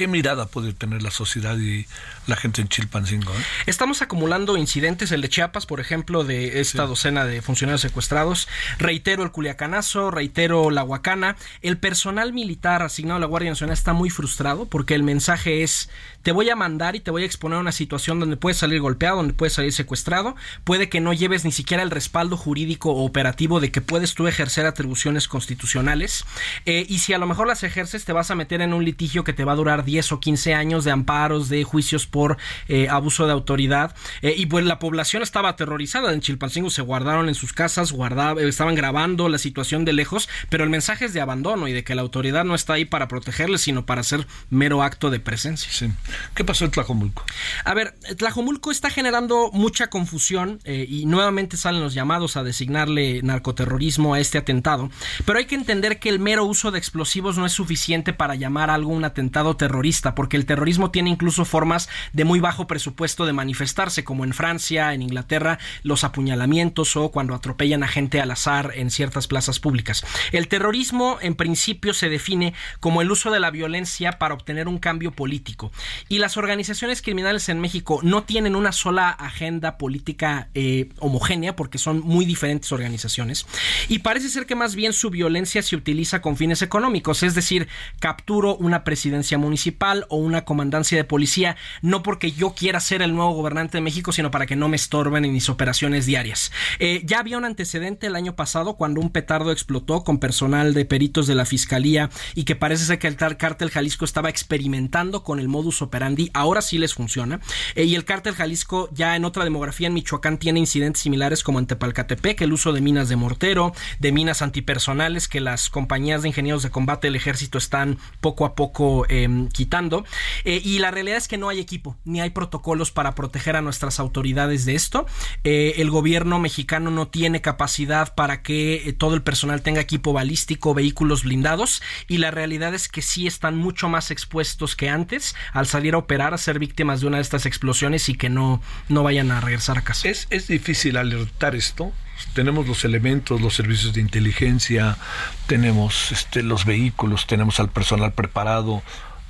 qué mirada puede tener la sociedad y la gente en Chilpancingo. ¿eh? Estamos acumulando incidentes, el de Chiapas, por ejemplo, de esta docena de funcionarios secuestrados. Reitero el Culiacanazo, reitero la Huacana. El personal militar asignado a la Guardia Nacional está muy frustrado porque el mensaje es te voy a mandar y te voy a exponer a una situación donde puedes salir golpeado, donde puedes salir secuestrado, puede que no lleves ni siquiera el respaldo jurídico o operativo de que puedes tú ejercer atribuciones constitucionales eh, y si a lo mejor las ejerces te vas a meter en un litigio que te va a durar 10 o 15 años de amparos, de juicios por eh, abuso de autoridad. Eh, y pues la población estaba aterrorizada. En Chilpancingo se guardaron en sus casas, guardaba, estaban grabando la situación de lejos, pero el mensaje es de abandono y de que la autoridad no está ahí para protegerles, sino para hacer mero acto de presencia. Sí. ¿Qué pasó en Tlajomulco? A ver, Tlajomulco está generando mucha confusión eh, y nuevamente salen los llamados a designarle narcoterrorismo a este atentado, pero hay que entender que el mero uso de explosivos no es suficiente para llamar algo un atentado terrorista, porque el terrorismo tiene incluso formas de muy bajo presupuesto de manifestarse, como en Francia, en Inglaterra, los apuñalamientos o cuando atropellan a gente al azar en ciertas plazas públicas. El terrorismo, en principio, se define como el uso de la violencia para obtener un cambio político. Y las organizaciones criminales en México no tienen una sola agenda política eh, homogénea, porque son muy diferentes organizaciones. Y parece ser que más bien su violencia se utiliza con fines económicos, es decir, capturo una presidencia municipal o una comandancia de policía, no porque yo quiera ser el nuevo gobernante de México, sino para que no me estorben en mis operaciones diarias. Eh, ya había un antecedente el año pasado cuando un petardo explotó con personal de peritos de la fiscalía y que parece ser que el cártel Jalisco estaba experimentando con el modus operandi. Ahora sí les funciona. Eh, y el cártel Jalisco ya en otra demografía en Michoacán tiene incidentes similares como en Tepalcatepec, el uso de minas de mortero, de minas antipersonales que las compañías de ingenieros de combate del ejército están poco a poco em, quitando. Eh, y la realidad es que no hay equipo ni hay protocolos para proteger a nuestras autoridades de esto. Eh, el gobierno mexicano no tiene capacidad para que todo el personal tenga equipo balístico, vehículos blindados y la realidad es que sí están mucho más expuestos que antes al salir a operar, a ser víctimas de una de estas explosiones y que no, no vayan a regresar a casa. Es, es difícil alertar esto tenemos los elementos, los servicios de inteligencia, tenemos este, los vehículos, tenemos al personal preparado,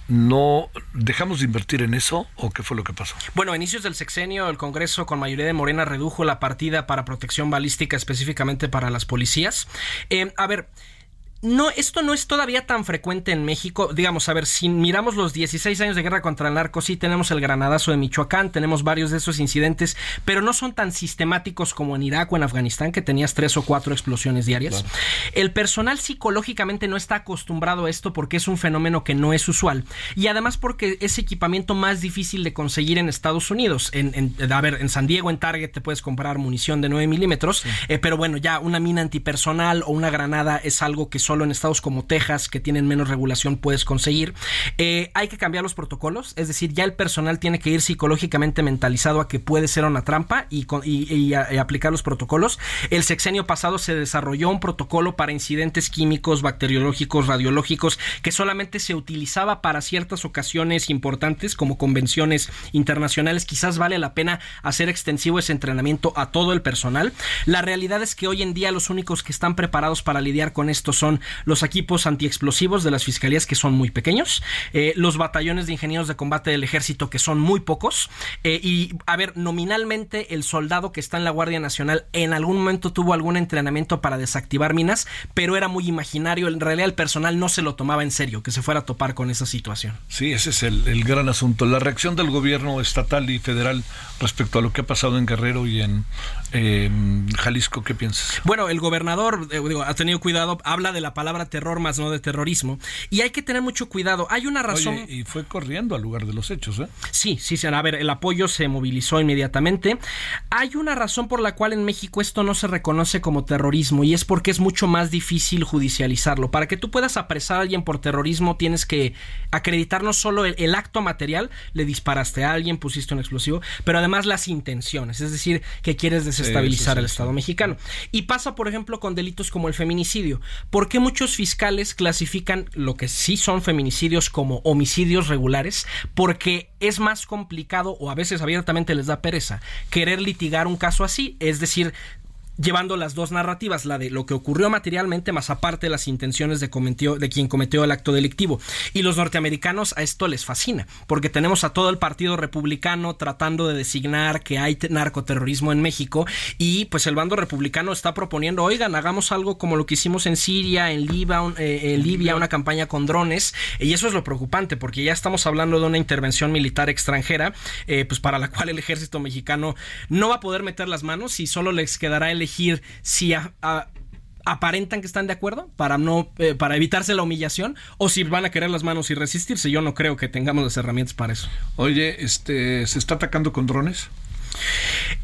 no dejamos de invertir en eso o qué fue lo que pasó? Bueno, a inicios del sexenio el Congreso con mayoría de Morena redujo la partida para protección balística específicamente para las policías. Eh, a ver, no, esto no es todavía tan frecuente en México. Digamos, a ver, si miramos los 16 años de guerra contra el narco, sí tenemos el granadazo de Michoacán, tenemos varios de esos incidentes, pero no son tan sistemáticos como en Irak o en Afganistán, que tenías tres o cuatro explosiones diarias. El personal psicológicamente no está acostumbrado a esto porque es un fenómeno que no es usual. Y además porque es equipamiento más difícil de conseguir en Estados Unidos. En, a ver, en San Diego, en Target, te puedes comprar munición de 9 milímetros, eh, pero bueno, ya una mina antipersonal o una granada es algo que solo en estados como Texas, que tienen menos regulación, puedes conseguir. Eh, hay que cambiar los protocolos, es decir, ya el personal tiene que ir psicológicamente mentalizado a que puede ser una trampa y, y, aplicar los protocolos. El sexenio pasado se desarrolló un protocolo para incidentes químicos, bacteriológicos, radiológicos, que solamente se utilizaba para ciertas ocasiones importantes, como convenciones internacionales. Quizás vale la pena hacer extensivo ese entrenamiento a todo el personal. La realidad es que hoy en día los únicos que están preparados para lidiar con esto son los equipos antiexplosivos de las fiscalías que son muy pequeños, eh, los batallones de ingenieros de combate del ejército que son muy pocos eh, y a ver, nominalmente el soldado que está en la Guardia Nacional en algún momento tuvo algún entrenamiento para desactivar minas, pero era muy imaginario, en realidad el personal no se lo tomaba en serio, que se fuera a topar con esa situación. Sí, ese es el, gran asunto. La reacción del gobierno estatal y federal respecto a lo que ha pasado en Guerrero y en Jalisco, ¿qué piensas? Bueno, el gobernador eh, ha tenido cuidado, habla de la la palabra terror más no de terrorismo. Y hay que tener mucho cuidado. Hay una razón. y fue corriendo al lugar de los hechos, ¿eh? Sí, sí, sí. A ver, el apoyo se movilizó inmediatamente. Hay una razón por la cual en México esto no se reconoce como terrorismo y es porque es mucho más difícil judicializarlo. Para que tú puedas apresar a alguien por terrorismo tienes que acreditar no solo el, acto material, le disparaste a alguien, pusiste un explosivo, pero además las intenciones, es decir, que quieres desestabilizar el Estado mexicano. Y pasa, por ejemplo, con delitos como el feminicidio. ¿Por qué muchos fiscales clasifican lo que sí son feminicidios como homicidios regulares? Porque es más complicado o a veces abiertamente les da pereza querer litigar un caso así, es decir, llevando las dos narrativas, la de lo que ocurrió materialmente, más aparte las intenciones de, cometió, de quien cometió el acto delictivo. Y los norteamericanos a esto les fascina, porque tenemos a todo el Partido Republicano tratando de designar que hay narcoterrorismo en México y pues el bando republicano está proponiendo, oigan, hagamos algo como lo que hicimos en Siria, en Libia, eh, en Libia una campaña con drones, y eso es lo preocupante, porque ya estamos hablando de una intervención militar extranjera, eh, pues para la cual el ejército mexicano no va a poder meter las manos y solo les quedará si aparentan que están de acuerdo para no eh, para evitarse la humillación o si van a querer las manos y resistirse. Yo no creo que tengamos las herramientas para eso. Oye, este se está atacando con drones.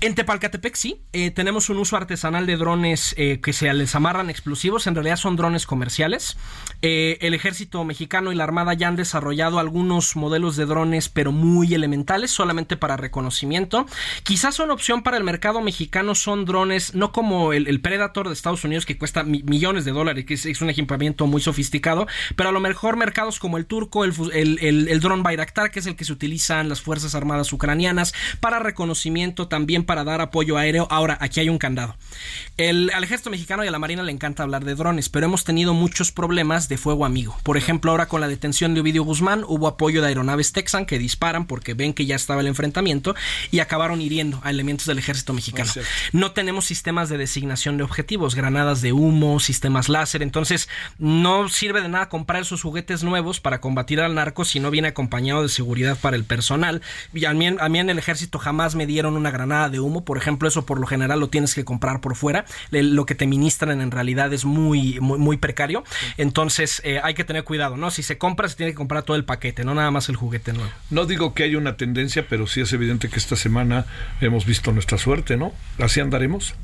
En Tepalcatepec sí, eh, tenemos un uso artesanal de drones eh, que se les amarran explosivos, en realidad son drones comerciales. Eh, el ejército mexicano y la armada ya han desarrollado algunos modelos de drones, pero muy elementales, solamente para reconocimiento. Quizás son opción para el mercado mexicano, son drones, no como el, Predator de Estados Unidos que cuesta millones de dólares, que es, un equipamiento muy sofisticado, pero a lo mejor mercados como el turco, el, el, el dron Bayraktar, que es el que se utilizan las Fuerzas Armadas ucranianas para reconocimiento también para dar apoyo aéreo. Ahora, aquí hay un candado. El, al ejército mexicano y a la marina le encanta hablar de drones, pero hemos tenido muchos problemas de fuego amigo. Por ejemplo, ahora con la detención de Ovidio Guzmán hubo apoyo de aeronaves Texan que disparan porque ven que ya estaba el enfrentamiento y acabaron hiriendo a elementos del ejército mexicano. No tenemos sistemas de designación de objetivos, granadas de humo, sistemas láser, entonces no sirve de nada comprar esos juguetes nuevos para combatir al narco si no viene acompañado de seguridad para el personal. Y a mí, a mí en el ejército jamás me dieron una granada de humo, por ejemplo, eso por lo general lo tienes que comprar por fuera, lo que te ministran en realidad es muy, muy, precario, entonces eh, hay que tener cuidado, ¿no? Si se compra, se tiene que comprar todo el paquete, no nada más el juguete nuevo. No digo que haya una tendencia, pero sí es evidente que esta semana hemos visto nuestra suerte, ¿no? Así andaremos.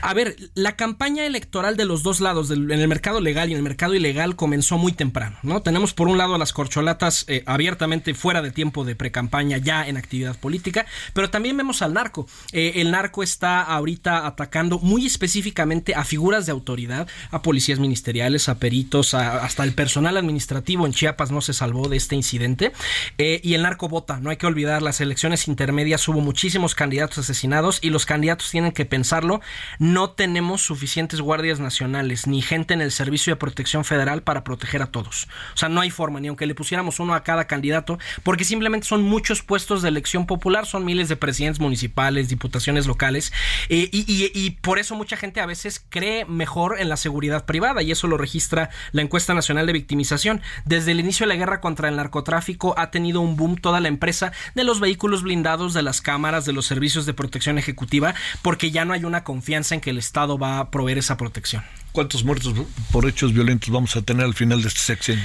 A ver, la campaña electoral de los dos lados, en el mercado legal y en el mercado ilegal, comenzó muy temprano, ¿no? Tenemos por un lado a las corcholatas eh, abiertamente fuera de tiempo de precampaña, ya en actividad política, pero también vemos al narco. Eh, el narco está ahorita atacando muy específicamente a figuras de autoridad, a policías ministeriales, a peritos, hasta el personal administrativo en Chiapas no se salvó de este incidente. Eh, y el narco vota, no hay que olvidar, las elecciones intermedias hubo muchísimos candidatos asesinados y los candidatos tienen que pensarlo no tenemos suficientes guardias nacionales ni gente en el Servicio de Protección Federal para proteger a todos. O sea, no hay forma, ni aunque le pusiéramos uno a cada candidato, porque simplemente son muchos puestos de elección popular, son miles de presidentes municipales, diputaciones locales, eh, y, por eso mucha gente a veces cree mejor en la seguridad privada, y eso lo registra la encuesta nacional de victimización. Desde el inicio de la guerra contra el narcotráfico ha tenido un boom toda la empresa de los vehículos blindados, de las cámaras, de los servicios de protección ejecutiva, porque ya no hay una confianza confianza en que el Estado va a proveer esa protección. ¿Cuántos muertos por hechos violentos vamos a tener al final de este sexenio?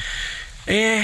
Eh,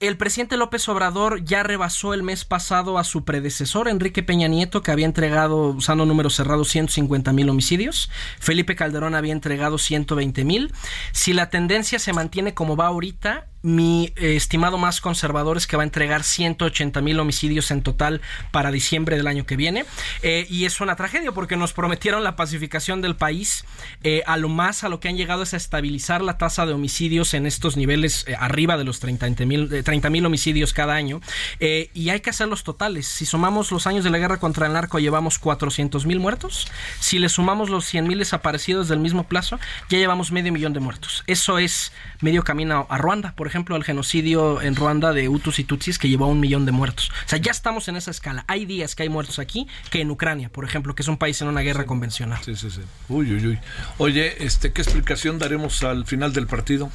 el presidente López Obrador ya rebasó el mes pasado a su predecesor, Enrique Peña Nieto, que había entregado, usando números cerrados, 150 mil homicidios. Felipe Calderón había entregado 120 mil. Si la tendencia se mantiene como va ahorita, mi eh, estimado más conservador es que va a entregar 180 mil homicidios en total para diciembre del año que viene. Eh, y es una tragedia porque nos prometieron la pacificación del país. Eh, a lo más a lo que han llegado es a estabilizar la tasa de homicidios en estos niveles arriba de los 30 mil homicidios cada año. y hay que hacer los totales. Si sumamos los años de la guerra contra el narco, llevamos 400 mil muertos. Si le sumamos los 100 mil desaparecidos del mismo plazo, ya llevamos medio millón de muertos. Eso es medio camino a Ruanda, por ejemplo al genocidio en Ruanda de Hutus y Tutsis que llevó a un millón de muertos. O sea, ya estamos en esa escala. Hay días que hay muertos aquí que en Ucrania, por ejemplo, que es un país en una guerra convencional. Sí, sí, sí. Uy, uy, uy. Oye, este, ¿qué explicación daremos al final del partido?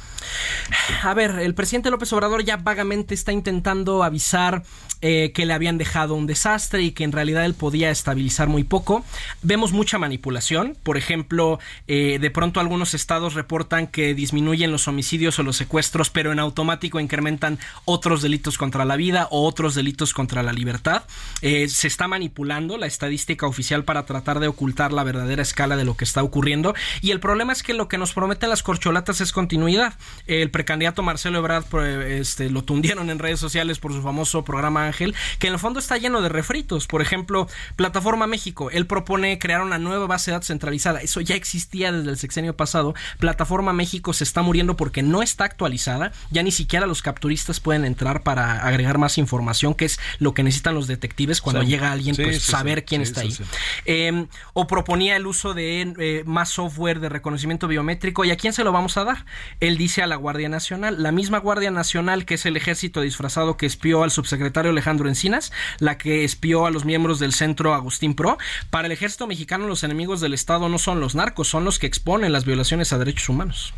A ver, el presidente López Obrador ya va está intentando avisar eh, que le habían dejado un desastre y que en realidad él podía estabilizar muy poco. Vemos mucha manipulación. Por ejemplo, eh, de pronto algunos estados reportan que disminuyen los homicidios o los secuestros, pero en automático incrementan otros delitos contra la vida o otros delitos contra la libertad. Eh, se está manipulando la estadística oficial para tratar de ocultar la verdadera escala de lo que está ocurriendo. Y el problema es que lo que nos prometen las corcholatas es continuidad. El precandidato Marcelo Ebrard pues, este, lo tundieron en redes sociales por su famoso programa Ángel, que en el fondo está lleno de refritos. Por ejemplo, Plataforma México, él propone crear una nueva base de datos centralizada. Eso ya existía desde el sexenio pasado. Plataforma México se está muriendo porque no está actualizada. Ya ni siquiera los capturistas pueden entrar para agregar más información, que es lo que necesitan los detectives cuando llega alguien, pues saber quién está ahí. Em, o proponía el uso de eh, más software de reconocimiento biométrico. ¿Y a quién se lo vamos a dar? Él dice a la Guardia Nacional, la misma Guardia Nacional que es el ejército disfrazado que espió al subsecretario Alejandro Encinas, la que espió a los miembros del centro Agustín Pro. Para el ejército mexicano, los enemigos del Estado no son los narcos, son los que exponen las violaciones a derechos humanos.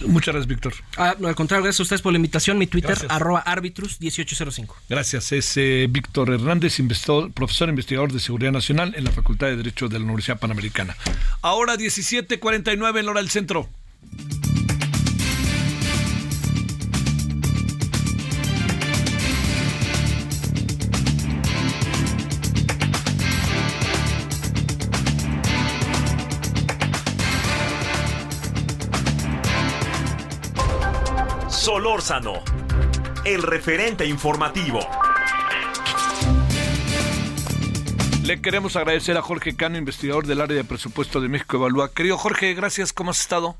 Muchas gracias, Víctor. Ah, al contrario, gracias a ustedes por la invitación. Mi Twitter, arroba arbitrus 1805. Gracias. Es eh, Víctor Hernández, profesor investigador de Seguridad Nacional en la Facultad de Derecho de la Universidad Panamericana. Ahora 17.49 en hora del centro. Solórzano, el referente informativo. Le queremos agradecer a Jorge Cano, investigador del área de presupuesto de México Evalúa. Querido Jorge, gracias. ¿Cómo has estado?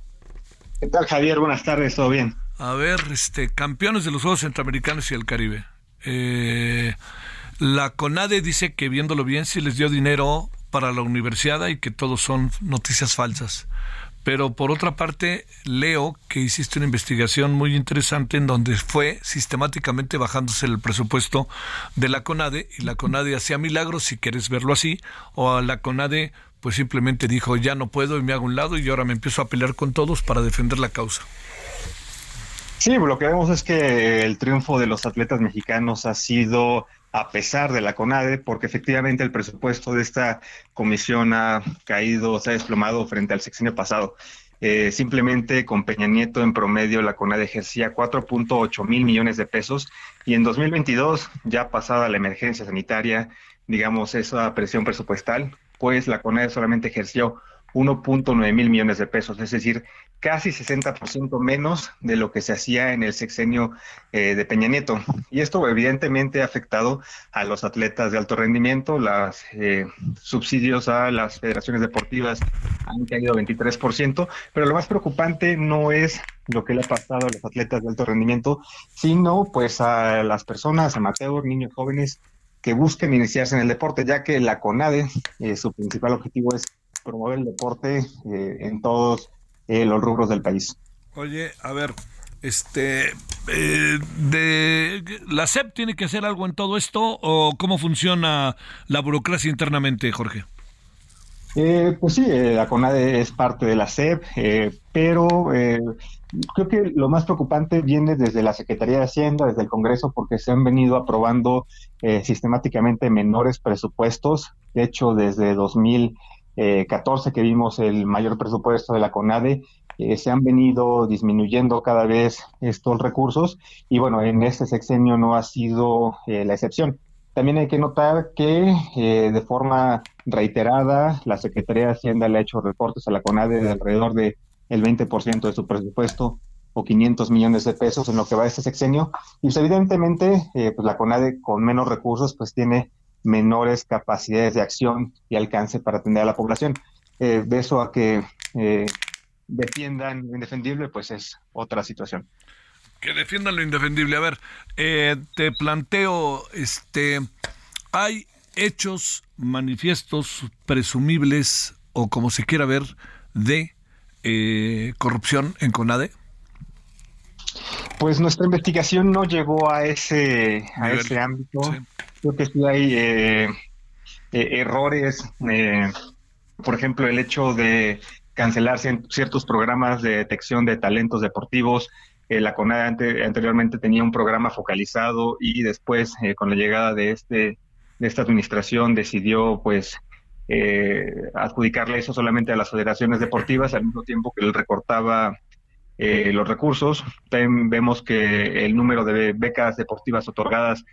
¿Qué tal, Javier? Buenas tardes, ¿todo bien? A ver, este, campeones de los Juegos Centroamericanos y el Caribe. Eh, la CONADE dice que viéndolo bien, sí les dio dinero para la universidad y que todos son noticias falsas. Pero por otra parte, leo que hiciste una investigación muy interesante en donde fue sistemáticamente bajándose el presupuesto de la CONADE y la CONADE hacía milagros, si quieres verlo así, o la CONADE pues simplemente dijo ya no puedo y me hago un lado y ahora me empiezo a pelear con todos para defender la causa. Sí, lo que vemos es que el triunfo de los atletas mexicanos ha sido a pesar de la CONADE, porque efectivamente el presupuesto de esta comisión ha caído, se ha desplomado frente al sexenio pasado. Eh, simplemente con Peña Nieto en promedio la CONADE ejercía 4.8 mil millones de pesos y en 2022, ya pasada la emergencia sanitaria, digamos esa presión presupuestal, pues la CONADE solamente ejerció 1.9 mil millones de pesos, es decir, casi 60% menos de lo que se hacía en el sexenio eh, de Peña Nieto. Y esto evidentemente ha afectado a los atletas de alto rendimiento, los eh, subsidios a las federaciones deportivas han caído 23%, pero lo más preocupante no es lo que le ha pasado a los atletas de alto rendimiento, sino pues a las personas amateur, niños jóvenes que busquen iniciarse en el deporte, ya que la CONADE, eh, su principal objetivo es promover el deporte eh, en todos eh, los rubros del país. Oye, a ver, este, eh, de, ¿la SEP tiene que hacer algo en todo esto o cómo funciona la burocracia internamente, Jorge? pues sí, la CONADE es parte de la SEP, pero creo que lo más preocupante viene desde la Secretaría de Hacienda, desde el Congreso, porque se han venido aprobando sistemáticamente menores presupuestos. De hecho, desde 2000 eh, 14 que vimos el mayor presupuesto de la CONADE, eh, se han venido disminuyendo cada vez estos recursos y bueno, en este sexenio no ha sido eh, la excepción. También hay que notar que eh, de forma reiterada la Secretaría de Hacienda le ha hecho reportes a la CONADE de alrededor de el 20% de su presupuesto o 500 millones de pesos en lo que va este sexenio. Y pues, evidentemente, pues la CONADE con menos recursos pues tiene menores capacidades de acción y alcance para atender a la población. Eh, de eso a que eh, defiendan lo indefendible, pues es otra situación. Que defiendan lo indefendible. A ver, eh, te planteo, este, hay hechos manifiestos, presumibles o como se quiera ver, de corrupción en CONADE. Pues nuestra investigación no llegó a ese, a ese ámbito. Creo que sí hay eh, eh, errores. Eh, por ejemplo, el hecho de cancelar ciertos programas de detección de talentos deportivos la CONADE anteriormente tenía un programa focalizado y después, con la llegada de, este, de esta administración, decidió pues adjudicarle eso solamente a las federaciones deportivas, al mismo tiempo que él recortaba los recursos. También vemos que el número de becas deportivas otorgadas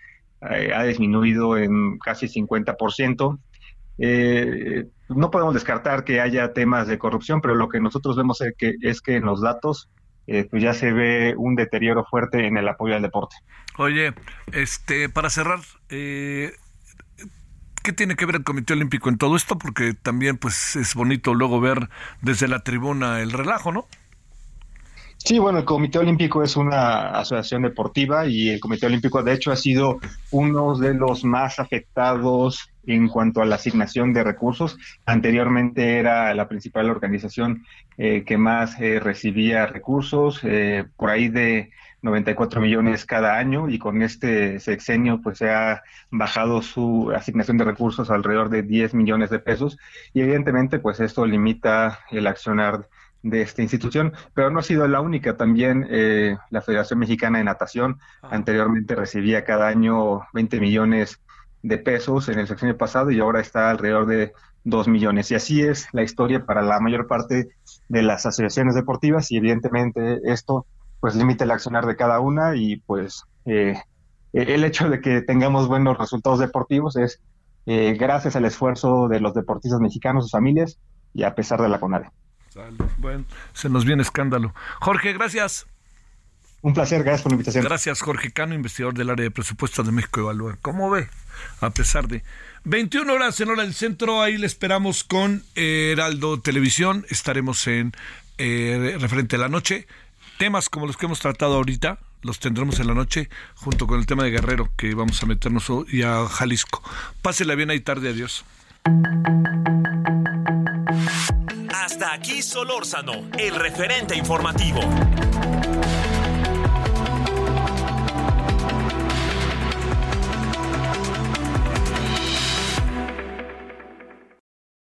ha disminuido en casi 50%. Eh, no podemos descartar que haya temas de corrupción, pero lo que nosotros vemos es que, es que en los datos eh, pues ya se ve un deterioro fuerte en el apoyo al deporte. Oye, este, para cerrar, eh, ¿qué tiene que ver el Comité Olímpico en todo esto? Porque también pues es bonito luego ver desde la tribuna el relajo, ¿no? Sí, bueno, el Comité Olímpico es una asociación deportiva y el Comité Olímpico de hecho ha sido uno de los más afectados en cuanto a la asignación de recursos. Anteriormente era la principal organización eh, que más eh, recibía recursos, eh, por ahí de 94 millones cada año y con este sexenio pues se ha bajado su asignación de recursos alrededor de 10 millones de pesos y evidentemente pues esto limita el accionar de esta institución, pero no ha sido la única. También eh, la Federación Mexicana de Natación ah. anteriormente recibía cada año 20 millones de pesos en el sexenio pasado y ahora está alrededor de 2 millones. Y así es la historia para la mayor parte de las asociaciones deportivas y evidentemente esto pues limita el accionar de cada una y pues eh, el hecho de que tengamos buenos resultados deportivos es eh, gracias al esfuerzo de los deportistas mexicanos, sus familias y a pesar de la CONADE. Bueno, se nos viene escándalo. Jorge, gracias. Un placer, gracias por la invitación. Gracias, Jorge Cano, investigador del área de presupuesto de México Evalúa. ¿Cómo ve? A pesar de 21 horas en hora del centro, ahí le esperamos con Heraldo Televisión. Estaremos en eh, referente a la noche. Temas como los que hemos tratado ahorita, los tendremos en la noche, junto con el tema de Guerrero, que vamos a meternos hoy a Jalisco. Pásela bien ahí tarde, adiós. Hasta aquí Solórzano, el referente informativo.